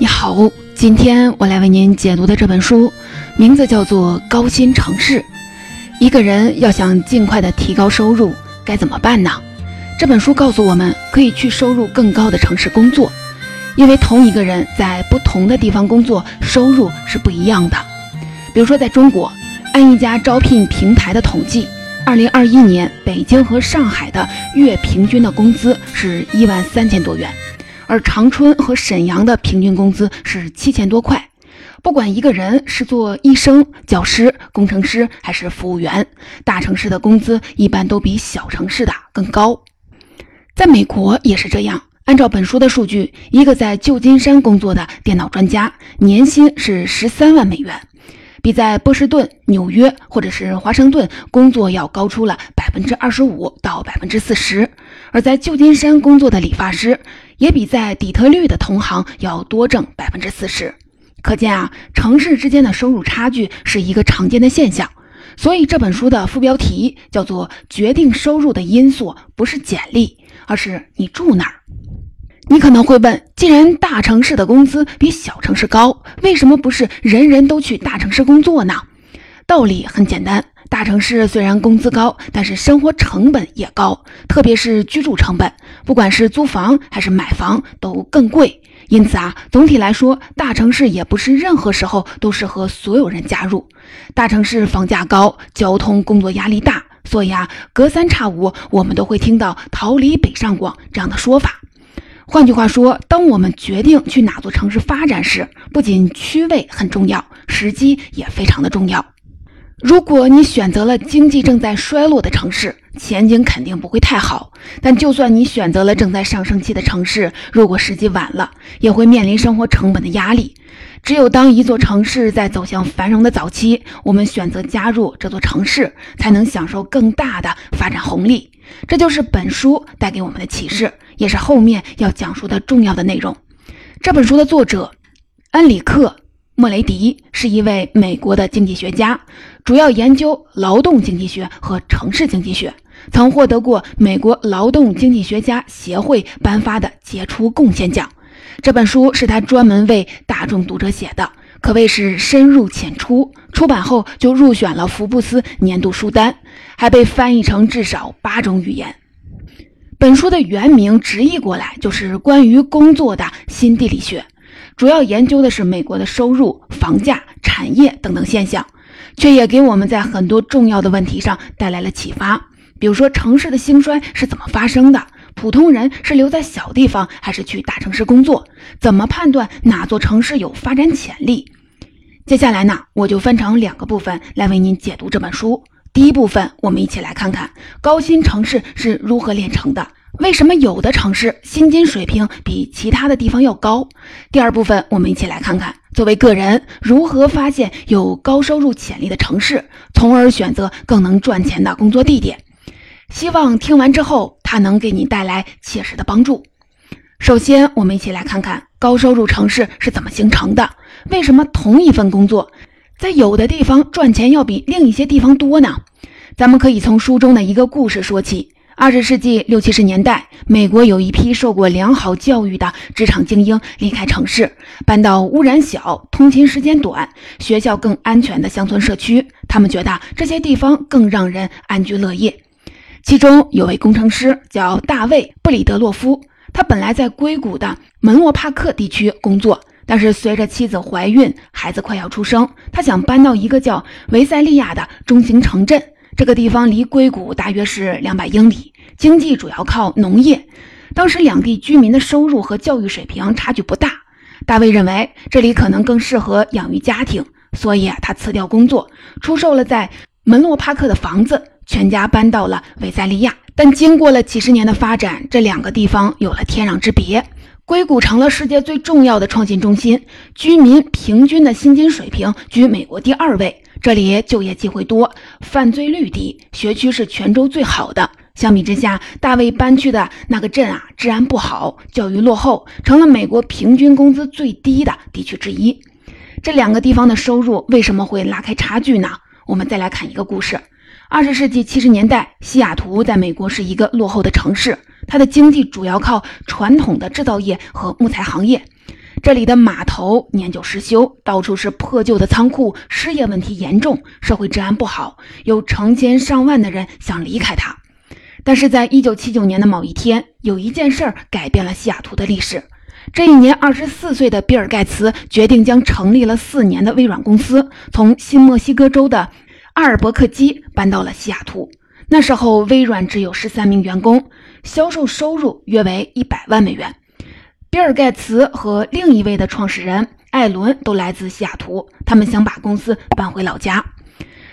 你好，今天我来为您解读的这本书，名字叫做《高薪城市》。一个人要想尽快的提高收入，该怎么办呢？这本书告诉我们，可以去收入更高的城市工作，因为同一个人在不同的地方工作，收入是不一样的。比如说，在中国，按一家招聘平台的统计，二零二一年北京和上海的月平均的工资是一万三千多元。而长春和沈阳的平均工资是七千多块。不管一个人是做医生、教师、工程师还是服务员，大城市的工资一般都比小城市的更高。在美国也是这样。按照本书的数据，一个在旧金山工作的电脑专家年薪是十三万美元，比在波士顿、纽约或者是华盛顿工作要高出了百分之二十五到百分之四十。而在旧金山工作的理发师。也比在底特律的同行要多挣百分之四十，可见啊，城市之间的收入差距是一个常见的现象。所以这本书的副标题叫做“决定收入的因素不是简历，而是你住哪儿”。你可能会问，既然大城市的工资比小城市高，为什么不是人人都去大城市工作呢？道理很简单。大城市虽然工资高，但是生活成本也高，特别是居住成本，不管是租房还是买房都更贵。因此啊，总体来说，大城市也不是任何时候都适合所有人加入。大城市房价高，交通工作压力大，所以啊，隔三差五我们都会听到“逃离北上广”这样的说法。换句话说，当我们决定去哪座城市发展时，不仅区位很重要，时机也非常的重要。如果你选择了经济正在衰落的城市，前景肯定不会太好。但就算你选择了正在上升期的城市，如果时机晚了，也会面临生活成本的压力。只有当一座城市在走向繁荣的早期，我们选择加入这座城市，才能享受更大的发展红利。这就是本书带给我们的启示，也是后面要讲述的重要的内容。这本书的作者恩里克。莫雷迪是一位美国的经济学家，主要研究劳动经济学和城市经济学，曾获得过美国劳动经济学家协会颁发的杰出贡献奖。这本书是他专门为大众读者写的，可谓是深入浅出。出版后就入选了福布斯年度书单，还被翻译成至少八种语言。本书的原名直译过来就是关于工作的新地理学。主要研究的是美国的收入、房价、产业等等现象，却也给我们在很多重要的问题上带来了启发。比如说，城市的兴衰是怎么发生的？普通人是留在小地方还是去大城市工作？怎么判断哪座城市有发展潜力？接下来呢，我就分成两个部分来为您解读这本书。第一部分，我们一起来看看高新城市是如何炼成的。为什么有的城市薪金水平比其他的地方要高？第二部分，我们一起来看看作为个人如何发现有高收入潜力的城市，从而选择更能赚钱的工作地点。希望听完之后，它能给你带来切实的帮助。首先，我们一起来看看高收入城市是怎么形成的。为什么同一份工作，在有的地方赚钱要比另一些地方多呢？咱们可以从书中的一个故事说起。二十世纪六七十年代，美国有一批受过良好教育的职场精英离开城市，搬到污染小、通勤时间短、学校更安全的乡村社区。他们觉得这些地方更让人安居乐业。其中有位工程师叫大卫·布里德洛夫，他本来在硅谷的门洛帕克地区工作，但是随着妻子怀孕，孩子快要出生，他想搬到一个叫维塞利亚的中型城镇。这个地方离硅谷大约是两百英里，经济主要靠农业。当时两地居民的收入和教育水平差距不大。大卫认为这里可能更适合养育家庭，所以啊，他辞掉工作，出售了在门洛帕克的房子，全家搬到了维塞利亚。但经过了几十年的发展，这两个地方有了天壤之别。硅谷成了世界最重要的创新中心，居民平均的薪金水平居美国第二位。这里就业机会多，犯罪率低，学区是全州最好的。相比之下，大卫搬去的那个镇啊，治安不好，教育落后，成了美国平均工资最低的地区之一。这两个地方的收入为什么会拉开差距呢？我们再来看一个故事。二十世纪七十年代，西雅图在美国是一个落后的城市，它的经济主要靠传统的制造业和木材行业。这里的码头年久失修，到处是破旧的仓库，失业问题严重，社会治安不好，有成千上万的人想离开它。但是在一九七九年的某一天，有一件事儿改变了西雅图的历史。这一年，二十四岁的比尔·盖茨决定将成立了四年的微软公司从新墨西哥州的阿尔伯克基搬到了西雅图。那时候，微软只有十三名员工，销售收入约为一百万美元。比尔·盖茨和另一位的创始人艾伦都来自西雅图，他们想把公司搬回老家。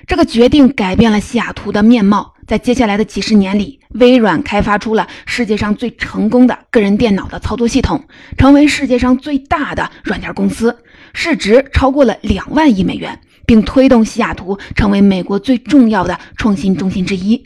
这个决定改变了西雅图的面貌。在接下来的几十年里，微软开发出了世界上最成功的个人电脑的操作系统，成为世界上最大的软件公司，市值超过了两万亿美元，并推动西雅图成为美国最重要的创新中心之一。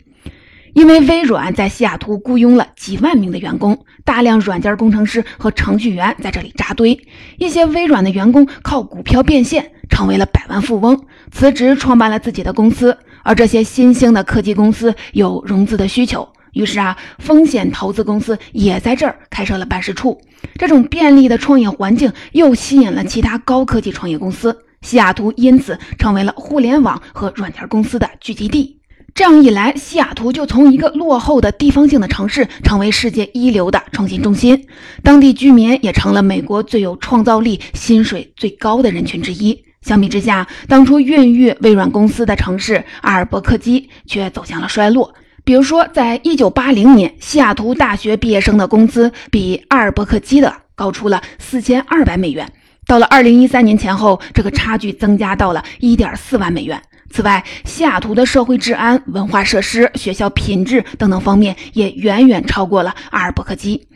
因为微软在西雅图雇佣了几万名的员工，大量软件工程师和程序员在这里扎堆，一些微软的员工靠股票变现成为了百万富翁，辞职创办了自己的公司。而这些新兴的科技公司有融资的需求，于是啊，风险投资公司也在这儿开设了办事处。这种便利的创业环境又吸引了其他高科技创业公司，西雅图因此成为了互联网和软件公司的聚集地。这样一来，西雅图就从一个落后的地方性的城市，成为世界一流的创新中心，当地居民也成了美国最有创造力、薪水最高的人群之一。相比之下，当初孕育微软公司的城市阿尔伯克基却走向了衰落。比如说，在一九八零年，西雅图大学毕业生的工资比阿尔伯克基的高出了四千二百美元。到了二零一三年前后，这个差距增加到了一点四万美元。此外，西雅图的社会治安、文化设施、学校品质等等方面也远远超过了阿尔伯克基。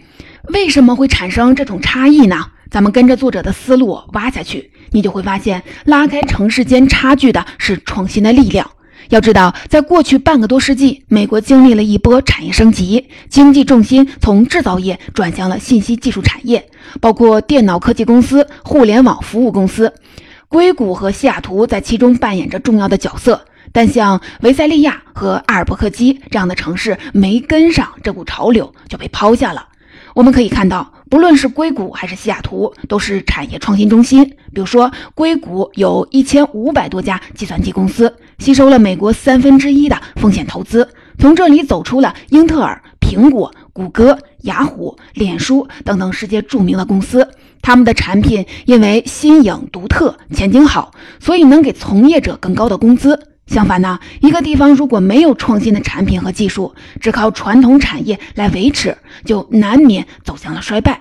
为什么会产生这种差异呢？咱们跟着作者的思路挖下去。你就会发现，拉开城市间差距的是创新的力量。要知道，在过去半个多世纪，美国经历了一波产业升级，经济重心从制造业转向了信息技术产业，包括电脑科技公司、互联网服务公司。硅谷和西雅图在其中扮演着重要的角色，但像维塞利亚和阿尔伯克基这样的城市没跟上这股潮流，就被抛下了。我们可以看到。不论是硅谷还是西雅图，都是产业创新中心。比如说，硅谷有一千五百多家计算机公司，吸收了美国三分之一的风险投资，从这里走出了英特尔、苹果、谷歌、雅虎、脸书等等世界著名的公司。他们的产品因为新颖独特、前景好，所以能给从业者更高的工资。相反呢，一个地方如果没有创新的产品和技术，只靠传统产业来维持，就难免走向了衰败。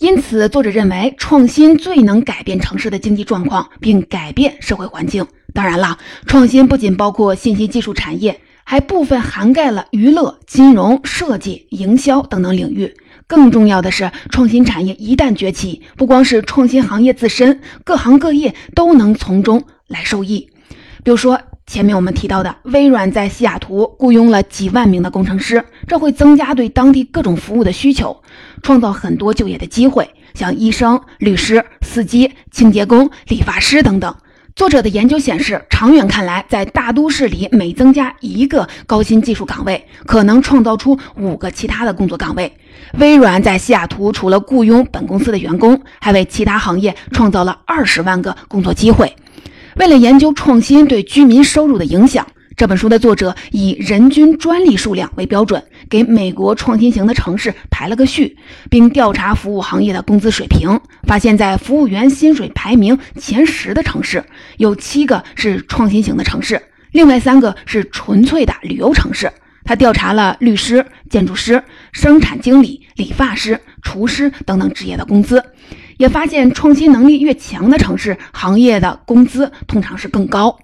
因此，作者认为创新最能改变城市的经济状况，并改变社会环境。当然了，创新不仅包括信息技术产业，还部分涵盖了娱乐、金融、设计、营销等等领域。更重要的是，创新产业一旦崛起，不光是创新行业自身，各行各业都能从中来受益。比如说，前面我们提到的，微软在西雅图雇佣了几万名的工程师，这会增加对当地各种服务的需求，创造很多就业的机会，像医生、律师、司机、清洁工、理发师等等。作者的研究显示，长远看来，在大都市里每增加一个高新技术岗位，可能创造出五个其他的工作岗位。微软在西雅图除了雇佣本公司的员工，还为其他行业创造了二十万个工作机会。为了研究创新对居民收入的影响，这本书的作者以人均专利数量为标准，给美国创新型的城市排了个序，并调查服务行业的工资水平，发现，在服务员薪水排名前十的城市，有七个是创新型的城市，另外三个是纯粹的旅游城市。他调查了律师、建筑师、生产经理、理发师、厨师等等职业的工资。也发现，创新能力越强的城市，行业的工资通常是更高。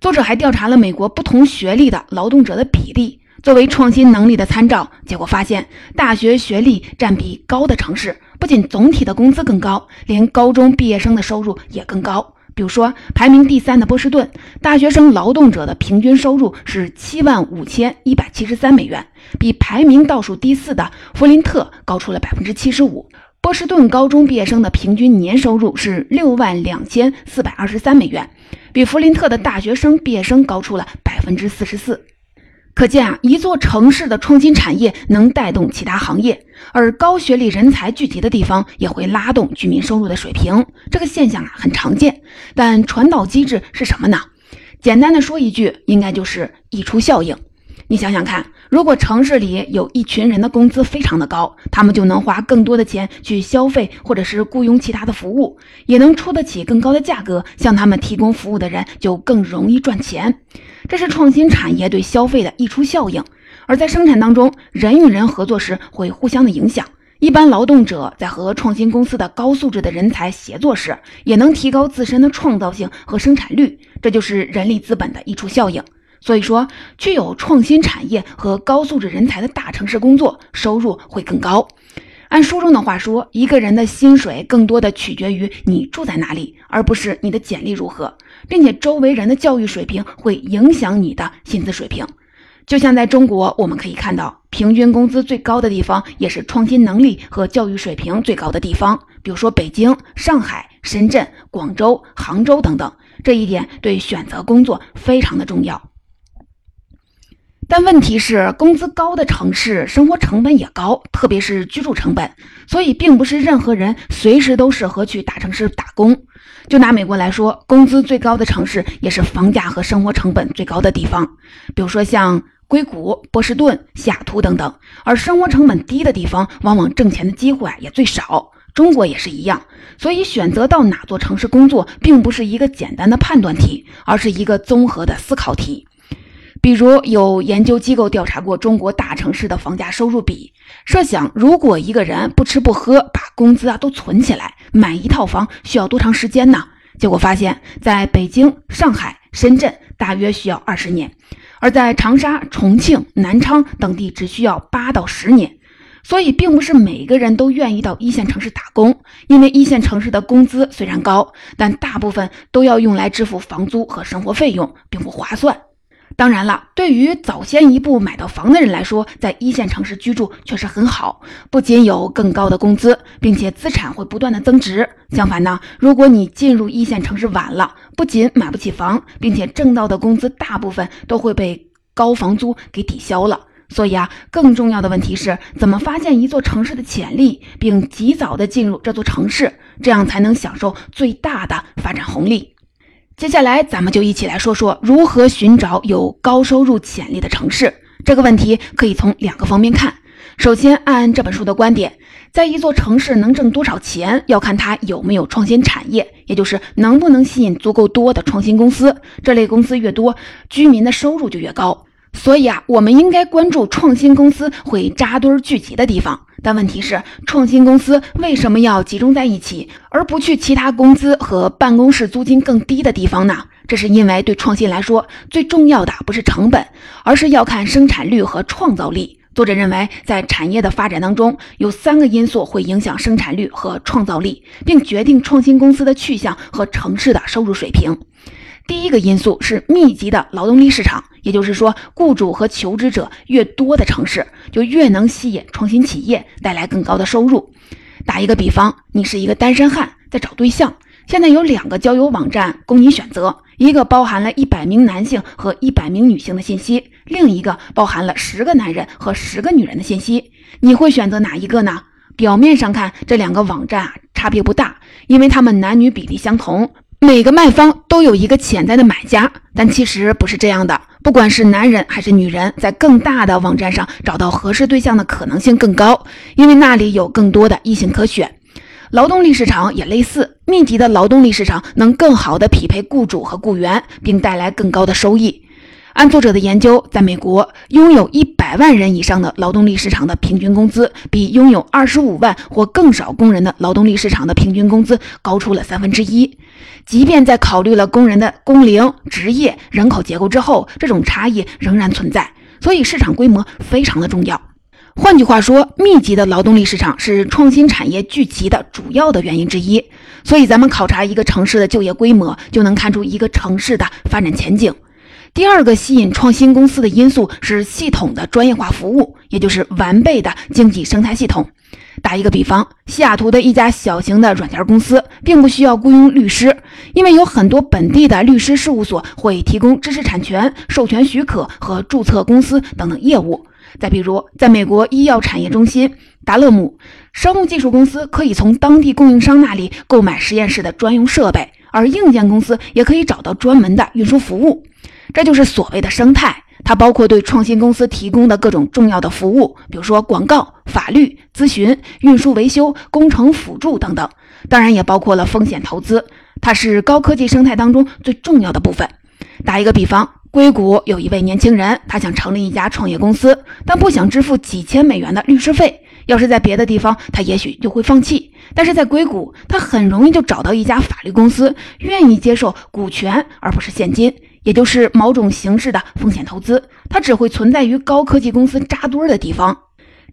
作者还调查了美国不同学历的劳动者的比例，作为创新能力的参照。结果发现，大学学历占比高的城市，不仅总体的工资更高，连高中毕业生的收入也更高。比如说，排名第三的波士顿，大学生劳动者的平均收入是七万五千一百七十三美元，比排名倒数第四的弗林特高出了百分之七十五。波士顿高中毕业生的平均年收入是六万两千四百二十三美元，比弗林特的大学生毕业生高出了百分之四十四。可见啊，一座城市的创新产业能带动其他行业，而高学历人才聚集的地方也会拉动居民收入的水平。这个现象啊很常见，但传导机制是什么呢？简单的说一句，应该就是溢出效应。你想想看，如果城市里有一群人的工资非常的高，他们就能花更多的钱去消费，或者是雇佣其他的服务，也能出得起更高的价格，向他们提供服务的人就更容易赚钱。这是创新产业对消费的溢出效应。而在生产当中，人与人合作时会互相的影响。一般劳动者在和创新公司的高素质的人才协作时，也能提高自身的创造性和生产率。这就是人力资本的溢出效应。所以说，具有创新产业和高素质人才的大城市工作收入会更高。按书中的话说，一个人的薪水更多的取决于你住在哪里，而不是你的简历如何，并且周围人的教育水平会影响你的薪资水平。就像在中国，我们可以看到，平均工资最高的地方也是创新能力和教育水平最高的地方，比如说北京、上海、深圳、广州、杭州等等。这一点对选择工作非常的重要。但问题是，工资高的城市生活成本也高，特别是居住成本，所以并不是任何人随时都适合去大城市打工。就拿美国来说，工资最高的城市也是房价和生活成本最高的地方，比如说像硅谷、波士顿、西雅图等等。而生活成本低的地方，往往挣钱的机会也最少。中国也是一样，所以选择到哪座城市工作，并不是一个简单的判断题，而是一个综合的思考题。比如有研究机构调查过中国大城市的房价收入比，设想如果一个人不吃不喝，把工资啊都存起来，买一套房需要多长时间呢？结果发现，在北京、上海、深圳大约需要二十年，而在长沙、重庆、南昌等地只需要八到十年。所以，并不是每个人都愿意到一线城市打工，因为一线城市的工资虽然高，但大部分都要用来支付房租和生活费用，并不划算。当然了，对于早先一步买到房的人来说，在一线城市居住确实很好，不仅有更高的工资，并且资产会不断的增值。相反呢，如果你进入一线城市晚了，不仅买不起房，并且挣到的工资大部分都会被高房租给抵消了。所以啊，更重要的问题是怎么发现一座城市的潜力，并及早的进入这座城市，这样才能享受最大的发展红利。接下来，咱们就一起来说说如何寻找有高收入潜力的城市。这个问题可以从两个方面看。首先，按这本书的观点，在一座城市能挣多少钱，要看它有没有创新产业，也就是能不能吸引足够多的创新公司。这类公司越多，居民的收入就越高。所以啊，我们应该关注创新公司会扎堆聚集的地方。但问题是，创新公司为什么要集中在一起，而不去其他工资和办公室租金更低的地方呢？这是因为对创新来说，最重要的不是成本，而是要看生产率和创造力。作者认为，在产业的发展当中，有三个因素会影响生产率和创造力，并决定创新公司的去向和城市的收入水平。第一个因素是密集的劳动力市场，也就是说，雇主和求职者越多的城市，就越能吸引创新企业，带来更高的收入。打一个比方，你是一个单身汉，在找对象，现在有两个交友网站供你选择，一个包含了一百名男性和一百名女性的信息，另一个包含了十个男人和十个女人的信息，你会选择哪一个呢？表面上看，这两个网站啊差别不大，因为他们男女比例相同。每个卖方都有一个潜在的买家，但其实不是这样的。不管是男人还是女人，在更大的网站上找到合适对象的可能性更高，因为那里有更多的异性可选。劳动力市场也类似，密集的劳动力市场能更好的匹配雇主和雇员，并带来更高的收益。按作者的研究，在美国，拥有一百万人以上的劳动力市场的平均工资，比拥有二十五万或更少工人的劳动力市场的平均工资高出了三分之一。即便在考虑了工人的工龄、职业、人口结构之后，这种差异仍然存在。所以，市场规模非常的重要。换句话说，密集的劳动力市场是创新产业聚集的主要的原因之一。所以，咱们考察一个城市的就业规模，就能看出一个城市的发展前景。第二个吸引创新公司的因素是系统的专业化服务，也就是完备的经济生态系统。打一个比方，西雅图的一家小型的软件公司并不需要雇佣律师，因为有很多本地的律师事务所会提供知识产权、授权许可和注册公司等等业务。再比如，在美国医药产业中心达勒姆，生物技术公司可以从当地供应商那里购买实验室的专用设备，而硬件公司也可以找到专门的运输服务。这就是所谓的生态，它包括对创新公司提供的各种重要的服务，比如说广告、法律咨询、运输维修、工程辅助等等。当然，也包括了风险投资，它是高科技生态当中最重要的部分。打一个比方。硅谷有一位年轻人，他想成立一家创业公司，但不想支付几千美元的律师费。要是在别的地方，他也许就会放弃。但是在硅谷，他很容易就找到一家法律公司，愿意接受股权而不是现金，也就是某种形式的风险投资。它只会存在于高科技公司扎堆的地方。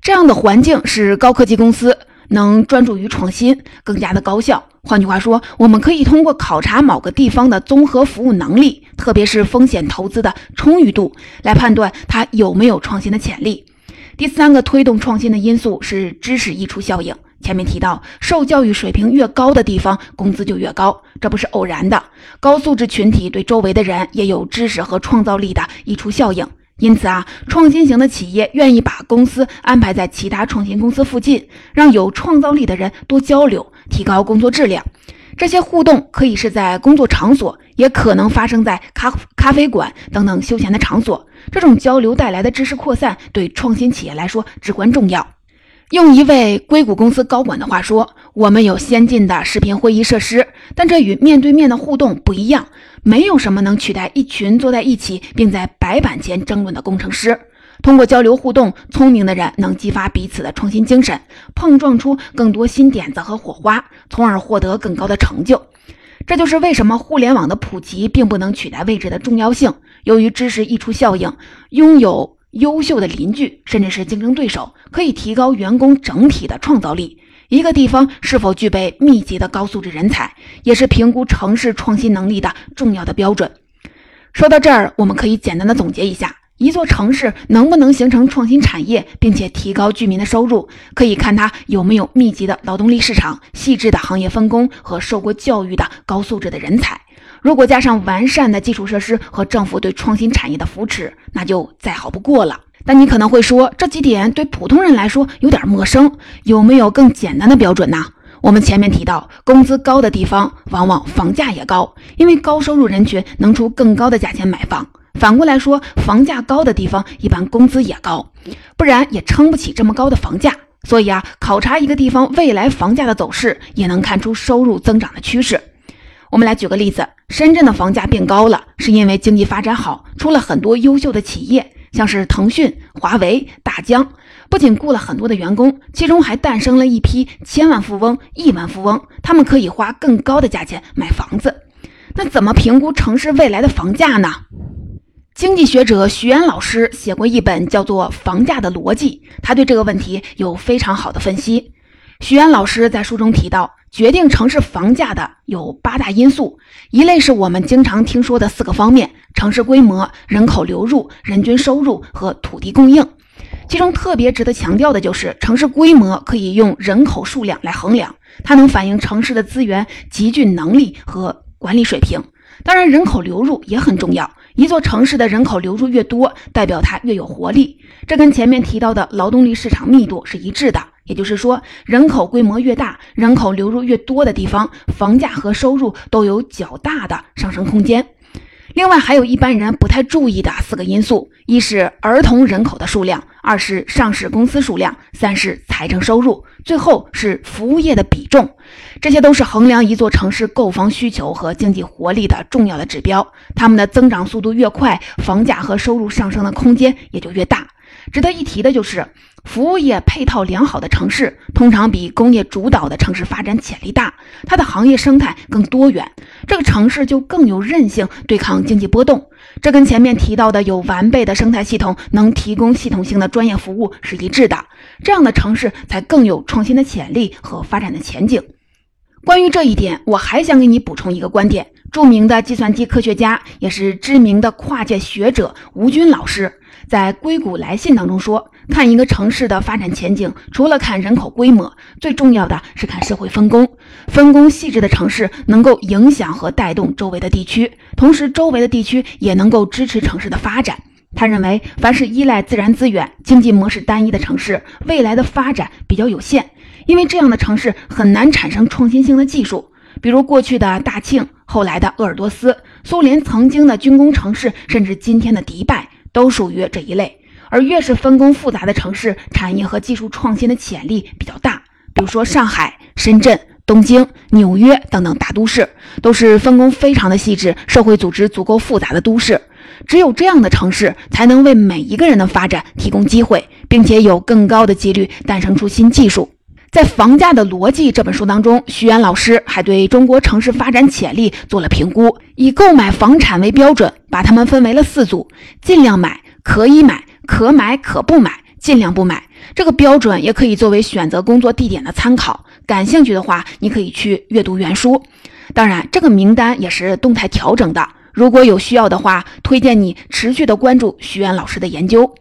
这样的环境使高科技公司能专注于创新，更加的高效。换句话说，我们可以通过考察某个地方的综合服务能力，特别是风险投资的充裕度，来判断它有没有创新的潜力。第三个推动创新的因素是知识溢出效应。前面提到，受教育水平越高的地方，工资就越高，这不是偶然的。高素质群体对周围的人也有知识和创造力的溢出效应。因此啊，创新型的企业愿意把公司安排在其他创新公司附近，让有创造力的人多交流。提高工作质量，这些互动可以是在工作场所，也可能发生在咖咖啡馆等等休闲的场所。这种交流带来的知识扩散，对创新企业来说至关重要。用一位硅谷公司高管的话说：“我们有先进的视频会议设施，但这与面对面的互动不一样。没有什么能取代一群坐在一起，并在白板前争论的工程师。”通过交流互动，聪明的人能激发彼此的创新精神，碰撞出更多新点子和火花，从而获得更高的成就。这就是为什么互联网的普及并不能取代位置的重要性。由于知识溢出效应，拥有优秀的邻居甚至是竞争对手，可以提高员工整体的创造力。一个地方是否具备密集的高素质人才，也是评估城市创新能力的重要的标准。说到这儿，我们可以简单的总结一下。一座城市能不能形成创新产业，并且提高居民的收入，可以看它有没有密集的劳动力市场、细致的行业分工和受过教育的高素质的人才。如果加上完善的基础设施和政府对创新产业的扶持，那就再好不过了。但你可能会说，这几点对普通人来说有点陌生，有没有更简单的标准呢？我们前面提到，工资高的地方往往房价也高，因为高收入人群能出更高的价钱买房。反过来说，房价高的地方一般工资也高，不然也撑不起这么高的房价。所以啊，考察一个地方未来房价的走势，也能看出收入增长的趋势。我们来举个例子，深圳的房价变高了，是因为经济发展好，出了很多优秀的企业，像是腾讯、华为、大疆，不仅雇了很多的员工，其中还诞生了一批千万富翁、亿万富翁，他们可以花更高的价钱买房子。那怎么评估城市未来的房价呢？经济学者徐岩老师写过一本叫做《房价的逻辑》，他对这个问题有非常好的分析。徐岩老师在书中提到，决定城市房价的有八大因素，一类是我们经常听说的四个方面：城市规模、人口流入、人均收入和土地供应。其中特别值得强调的就是，城市规模可以用人口数量来衡量，它能反映城市的资源集聚能力和管理水平。当然，人口流入也很重要。一座城市的人口流入越多，代表它越有活力，这跟前面提到的劳动力市场密度是一致的。也就是说，人口规模越大，人口流入越多的地方，房价和收入都有较大的上升空间。另外，还有一般人不太注意的四个因素：一是儿童人口的数量，二是上市公司数量，三是财政收入，最后是服务业的比重。这些都是衡量一座城市购房需求和经济活力的重要的指标。它们的增长速度越快，房价和收入上升的空间也就越大。值得一提的就是，服务业配套良好的城市，通常比工业主导的城市发展潜力大，它的行业生态更多元，这个城市就更有韧性对抗经济波动。这跟前面提到的有完备的生态系统，能提供系统性的专业服务是一致的。这样的城市才更有创新的潜力和发展的前景。关于这一点，我还想给你补充一个观点。著名的计算机科学家，也是知名的跨界学者吴军老师，在《硅谷来信》当中说，看一个城市的发展前景，除了看人口规模，最重要的是看社会分工。分工细致的城市，能够影响和带动周围的地区，同时周围的地区也能够支持城市的发展。他认为，凡是依赖自然资源、经济模式单一的城市，未来的发展比较有限，因为这样的城市很难产生创新性的技术。比如过去的大庆，后来的鄂尔多斯，苏联曾经的军工城市，甚至今天的迪拜，都属于这一类。而越是分工复杂的城市，产业和技术创新的潜力比较大。比如说上海、深圳、东京、纽约等等大都市，都是分工非常的细致、社会组织足够复杂的都市。只有这样的城市，才能为每一个人的发展提供机会，并且有更高的几率诞生出新技术。在《房价的逻辑》这本书当中，徐源老师还对中国城市发展潜力做了评估，以购买房产为标准，把它们分为了四组：尽量买、可以买、可买可不买、尽量不买。这个标准也可以作为选择工作地点的参考。感兴趣的话，你可以去阅读原书。当然，这个名单也是动态调整的。如果有需要的话，推荐你持续的关注徐源老师的研究。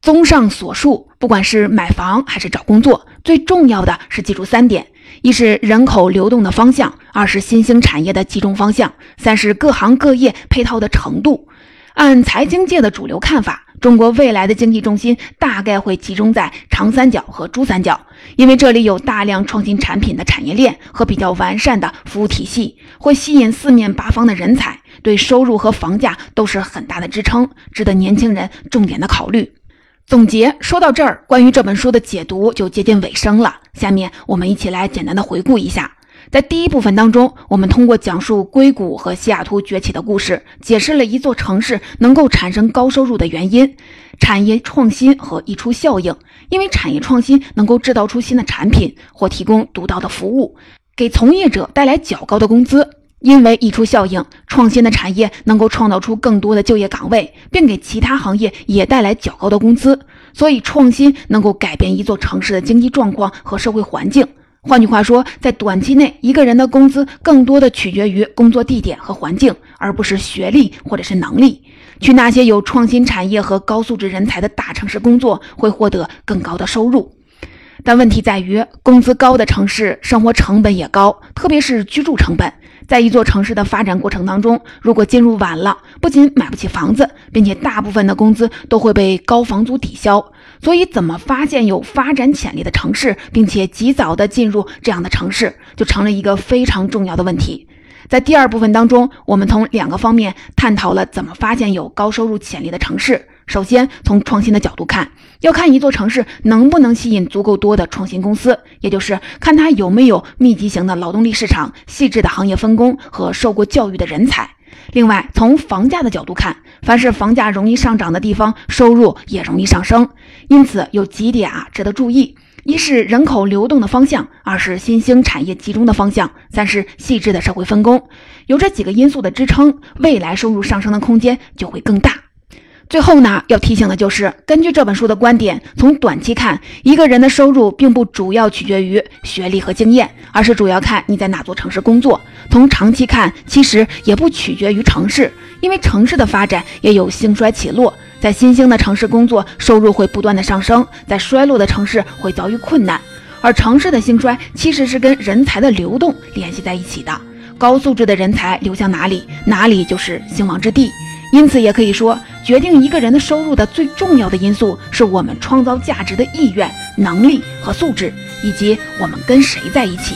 综上所述，不管是买房还是找工作，最重要的是记住三点：一是人口流动的方向，二是新兴产业的集中方向，三是各行各业配套的程度。按财经界的主流看法，中国未来的经济重心大概会集中在长三角和珠三角，因为这里有大量创新产品的产业链和比较完善的服务体系，会吸引四面八方的人才，对收入和房价都是很大的支撑，值得年轻人重点的考虑。总结说到这儿，关于这本书的解读就接近尾声了。下面我们一起来简单的回顾一下。在第一部分当中，我们通过讲述硅谷和西雅图崛起的故事，解释了一座城市能够产生高收入的原因：产业创新和溢出效应。因为产业创新能够制造出新的产品或提供独到的服务，给从业者带来较高的工资。因为溢出效应，创新的产业能够创造出更多的就业岗位，并给其他行业也带来较高的工资。所以，创新能够改变一座城市的经济状况和社会环境。换句话说，在短期内，一个人的工资更多的取决于工作地点和环境，而不是学历或者是能力。去那些有创新产业和高素质人才的大城市工作，会获得更高的收入。但问题在于，工资高的城市，生活成本也高，特别是居住成本。在一座城市的发展过程当中，如果进入晚了，不仅买不起房子，并且大部分的工资都会被高房租抵消。所以，怎么发现有发展潜力的城市，并且及早的进入这样的城市，就成了一个非常重要的问题。在第二部分当中，我们从两个方面探讨了怎么发现有高收入潜力的城市。首先，从创新的角度看，要看一座城市能不能吸引足够多的创新公司，也就是看它有没有密集型的劳动力市场、细致的行业分工和受过教育的人才。另外，从房价的角度看，凡是房价容易上涨的地方，收入也容易上升。因此，有几点啊值得注意：一是人口流动的方向，二是新兴产业集中的方向，三是细致的社会分工。有这几个因素的支撑，未来收入上升的空间就会更大。最后呢，要提醒的就是，根据这本书的观点，从短期看，一个人的收入并不主要取决于学历和经验，而是主要看你在哪座城市工作。从长期看，其实也不取决于城市，因为城市的发展也有兴衰起落，在新兴的城市工作，收入会不断的上升；在衰落的城市会遭遇困难。而城市的兴衰其实是跟人才的流动联系在一起的，高素质的人才流向哪里，哪里就是兴亡之地。因此，也可以说，决定一个人的收入的最重要的因素，是我们创造价值的意愿、能力和素质，以及我们跟谁在一起。